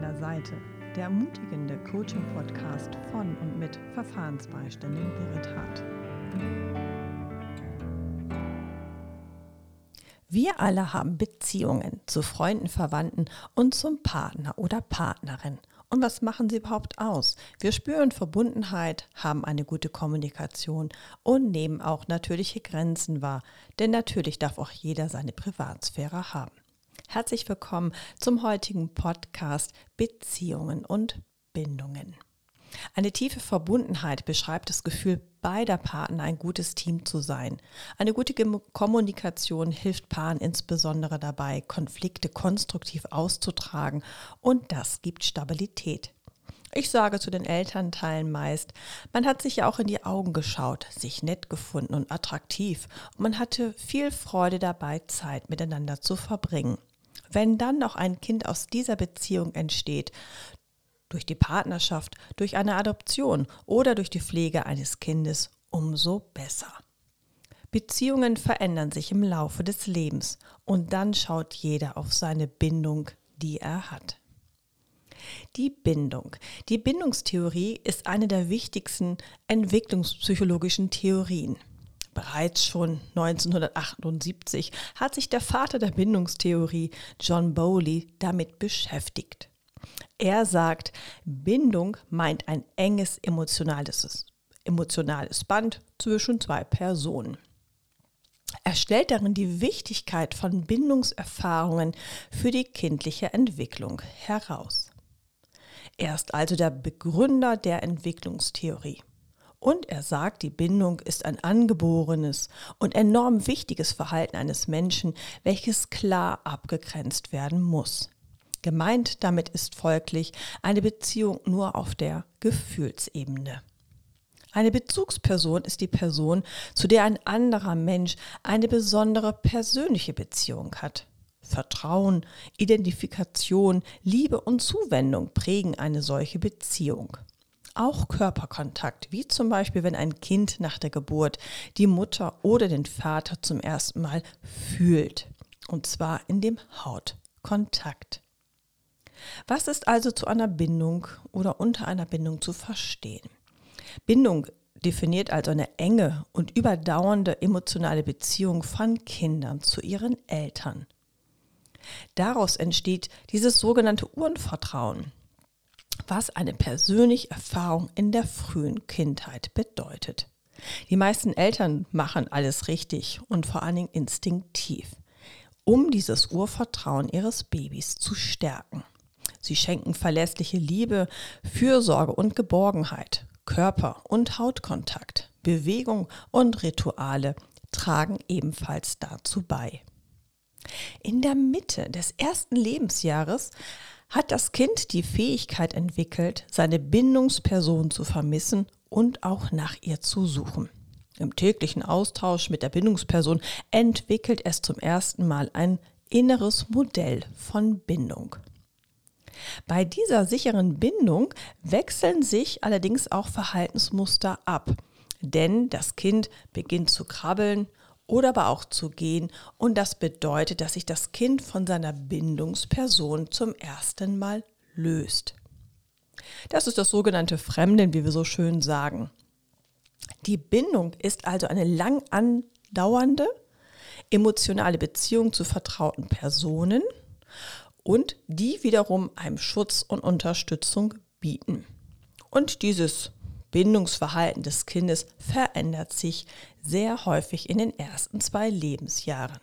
deiner Seite, der ermutigende Coaching-Podcast von und mit Verfahrensbeiständin Berit Hart. Wir alle haben Beziehungen zu Freunden, Verwandten und zum Partner oder Partnerin. Und was machen sie überhaupt aus? Wir spüren Verbundenheit, haben eine gute Kommunikation und nehmen auch natürliche Grenzen wahr. Denn natürlich darf auch jeder seine Privatsphäre haben. Herzlich willkommen zum heutigen Podcast Beziehungen und Bindungen. Eine tiefe Verbundenheit beschreibt das Gefühl beider Partner, ein gutes Team zu sein. Eine gute Kommunikation hilft Paaren insbesondere dabei, Konflikte konstruktiv auszutragen und das gibt Stabilität. Ich sage zu den Elternteilen meist, man hat sich ja auch in die Augen geschaut, sich nett gefunden und attraktiv und man hatte viel Freude dabei, Zeit miteinander zu verbringen. Wenn dann noch ein Kind aus dieser Beziehung entsteht, durch die Partnerschaft, durch eine Adoption oder durch die Pflege eines Kindes, umso besser. Beziehungen verändern sich im Laufe des Lebens und dann schaut jeder auf seine Bindung, die er hat. Die Bindung. Die Bindungstheorie ist eine der wichtigsten entwicklungspsychologischen Theorien. Bereits schon 1978 hat sich der Vater der Bindungstheorie, John Bowley, damit beschäftigt. Er sagt, Bindung meint ein enges emotionales, emotionales Band zwischen zwei Personen. Er stellt darin die Wichtigkeit von Bindungserfahrungen für die kindliche Entwicklung heraus. Er ist also der Begründer der Entwicklungstheorie. Und er sagt, die Bindung ist ein angeborenes und enorm wichtiges Verhalten eines Menschen, welches klar abgegrenzt werden muss. Gemeint damit ist folglich eine Beziehung nur auf der Gefühlsebene. Eine Bezugsperson ist die Person, zu der ein anderer Mensch eine besondere persönliche Beziehung hat. Vertrauen, Identifikation, Liebe und Zuwendung prägen eine solche Beziehung auch Körperkontakt, wie zum Beispiel, wenn ein Kind nach der Geburt die Mutter oder den Vater zum ersten Mal fühlt, und zwar in dem Hautkontakt. Was ist also zu einer Bindung oder unter einer Bindung zu verstehen? Bindung definiert also eine enge und überdauernde emotionale Beziehung von Kindern zu ihren Eltern. Daraus entsteht dieses sogenannte Urvertrauen, was eine persönliche Erfahrung in der frühen Kindheit bedeutet. Die meisten Eltern machen alles richtig und vor allen Dingen instinktiv, um dieses Urvertrauen ihres Babys zu stärken. Sie schenken verlässliche Liebe, Fürsorge und Geborgenheit. Körper- und Hautkontakt, Bewegung und Rituale tragen ebenfalls dazu bei. In der Mitte des ersten Lebensjahres hat das Kind die Fähigkeit entwickelt, seine Bindungsperson zu vermissen und auch nach ihr zu suchen. Im täglichen Austausch mit der Bindungsperson entwickelt es zum ersten Mal ein inneres Modell von Bindung. Bei dieser sicheren Bindung wechseln sich allerdings auch Verhaltensmuster ab, denn das Kind beginnt zu krabbeln oder aber auch zu gehen. Und das bedeutet, dass sich das Kind von seiner Bindungsperson zum ersten Mal löst. Das ist das sogenannte Fremden, wie wir so schön sagen. Die Bindung ist also eine lang andauernde emotionale Beziehung zu vertrauten Personen und die wiederum einem Schutz und Unterstützung bieten. Und dieses Bindungsverhalten des Kindes verändert sich sehr häufig in den ersten zwei Lebensjahren.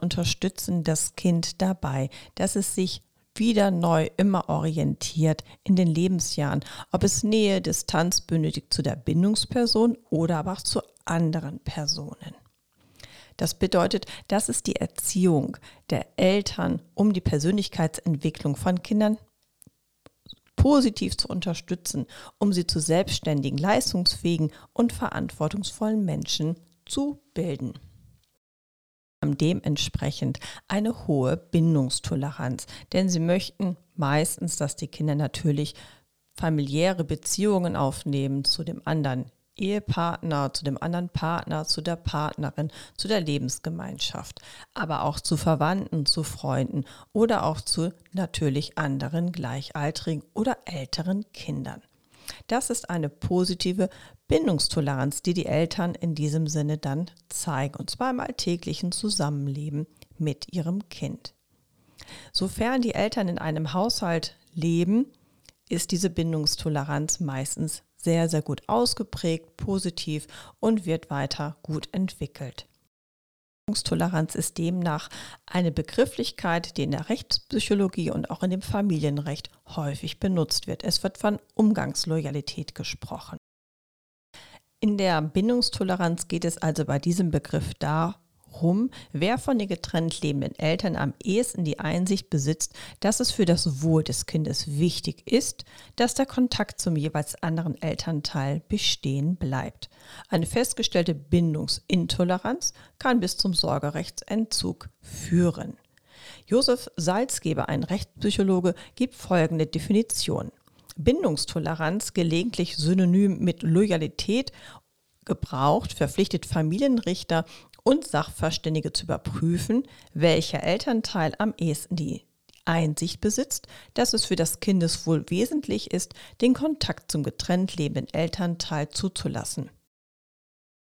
Unterstützen das Kind dabei, dass es sich wieder neu immer orientiert in den Lebensjahren, ob es Nähe, Distanz benötigt zu der Bindungsperson oder aber auch zu anderen Personen. Das bedeutet, das ist die Erziehung der Eltern, um die Persönlichkeitsentwicklung von Kindern positiv zu unterstützen, um sie zu selbstständigen, leistungsfähigen und verantwortungsvollen Menschen zu bilden. Dementsprechend eine hohe Bindungstoleranz, denn sie möchten meistens, dass die Kinder natürlich familiäre Beziehungen aufnehmen zu dem anderen Ehepartner, zu dem anderen Partner, zu der Partnerin, zu der Lebensgemeinschaft, aber auch zu Verwandten, zu Freunden oder auch zu natürlich anderen gleichaltrigen oder älteren Kindern. Das ist eine positive Bindungstoleranz, die die Eltern in diesem Sinne dann zeigen, und zwar im alltäglichen Zusammenleben mit ihrem Kind. Sofern die Eltern in einem Haushalt leben, ist diese Bindungstoleranz meistens sehr, sehr gut ausgeprägt, positiv und wird weiter gut entwickelt. Bindungstoleranz ist demnach eine Begrifflichkeit, die in der Rechtspsychologie und auch in dem Familienrecht häufig benutzt wird. Es wird von Umgangsloyalität gesprochen. In der Bindungstoleranz geht es also bei diesem Begriff darum, rum, wer von den getrennt lebenden Eltern am ehesten die Einsicht besitzt, dass es für das Wohl des Kindes wichtig ist, dass der Kontakt zum jeweils anderen Elternteil bestehen bleibt. Eine festgestellte Bindungsintoleranz kann bis zum Sorgerechtsentzug führen. Josef Salzgeber, ein Rechtspsychologe, gibt folgende Definition. Bindungstoleranz, gelegentlich synonym mit Loyalität gebraucht, verpflichtet Familienrichter und Sachverständige zu überprüfen, welcher Elternteil am ehesten die Einsicht besitzt, dass es für das Kindeswohl wesentlich ist, den Kontakt zum getrennt lebenden Elternteil zuzulassen.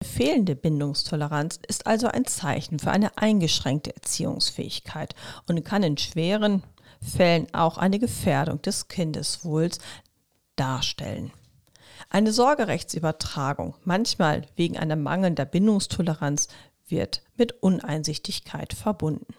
Fehlende Bindungstoleranz ist also ein Zeichen für eine eingeschränkte Erziehungsfähigkeit und kann in schweren Fällen auch eine Gefährdung des Kindeswohls darstellen. Eine Sorgerechtsübertragung, manchmal wegen einer mangelnder Bindungstoleranz, wird mit Uneinsichtigkeit verbunden.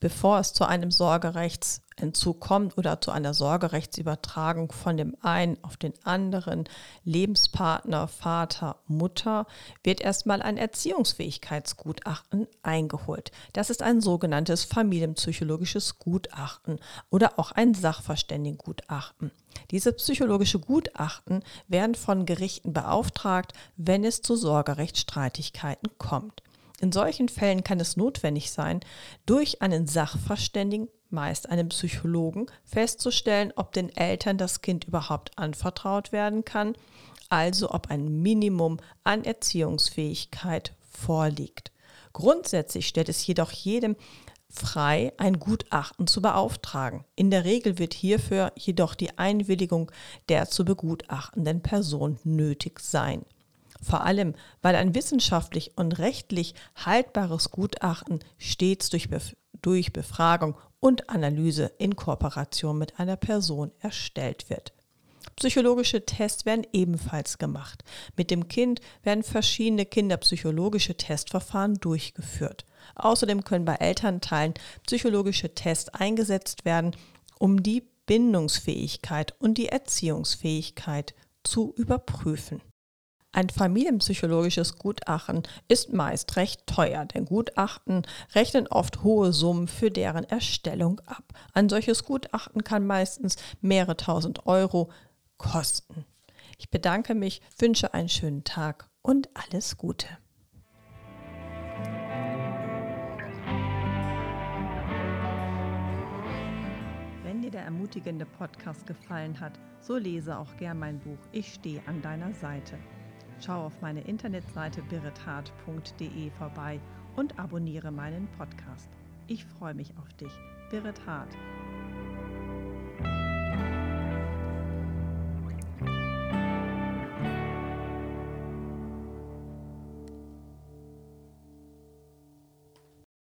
Bevor es zu einem Sorgerechtsentzug kommt oder zu einer Sorgerechtsübertragung von dem einen auf den anderen Lebenspartner, Vater, Mutter, wird erstmal ein Erziehungsfähigkeitsgutachten eingeholt. Das ist ein sogenanntes familienpsychologisches Gutachten oder auch ein Sachverständigengutachten. Diese psychologische Gutachten werden von Gerichten beauftragt, wenn es zu Sorgerechtsstreitigkeiten kommt. In solchen Fällen kann es notwendig sein, durch einen Sachverständigen, meist einen Psychologen, festzustellen, ob den Eltern das Kind überhaupt anvertraut werden kann, also ob ein Minimum an Erziehungsfähigkeit vorliegt. Grundsätzlich stellt es jedoch jedem frei, ein Gutachten zu beauftragen. In der Regel wird hierfür jedoch die Einwilligung der zu begutachtenden Person nötig sein. Vor allem, weil ein wissenschaftlich und rechtlich haltbares Gutachten stets durch, Bef durch Befragung und Analyse in Kooperation mit einer Person erstellt wird. Psychologische Tests werden ebenfalls gemacht. Mit dem Kind werden verschiedene kinderpsychologische Testverfahren durchgeführt. Außerdem können bei Elternteilen psychologische Tests eingesetzt werden, um die Bindungsfähigkeit und die Erziehungsfähigkeit zu überprüfen. Ein familienpsychologisches Gutachten ist meist recht teuer, denn Gutachten rechnen oft hohe Summen für deren Erstellung ab. Ein solches Gutachten kann meistens mehrere tausend Euro kosten. Ich bedanke mich, wünsche einen schönen Tag und alles Gute. Wenn dir der ermutigende Podcast gefallen hat, so lese auch gern mein Buch Ich stehe an deiner Seite. Schau auf meine Internetseite birrethart.de vorbei und abonniere meinen Podcast. Ich freue mich auf dich. Birret Hart,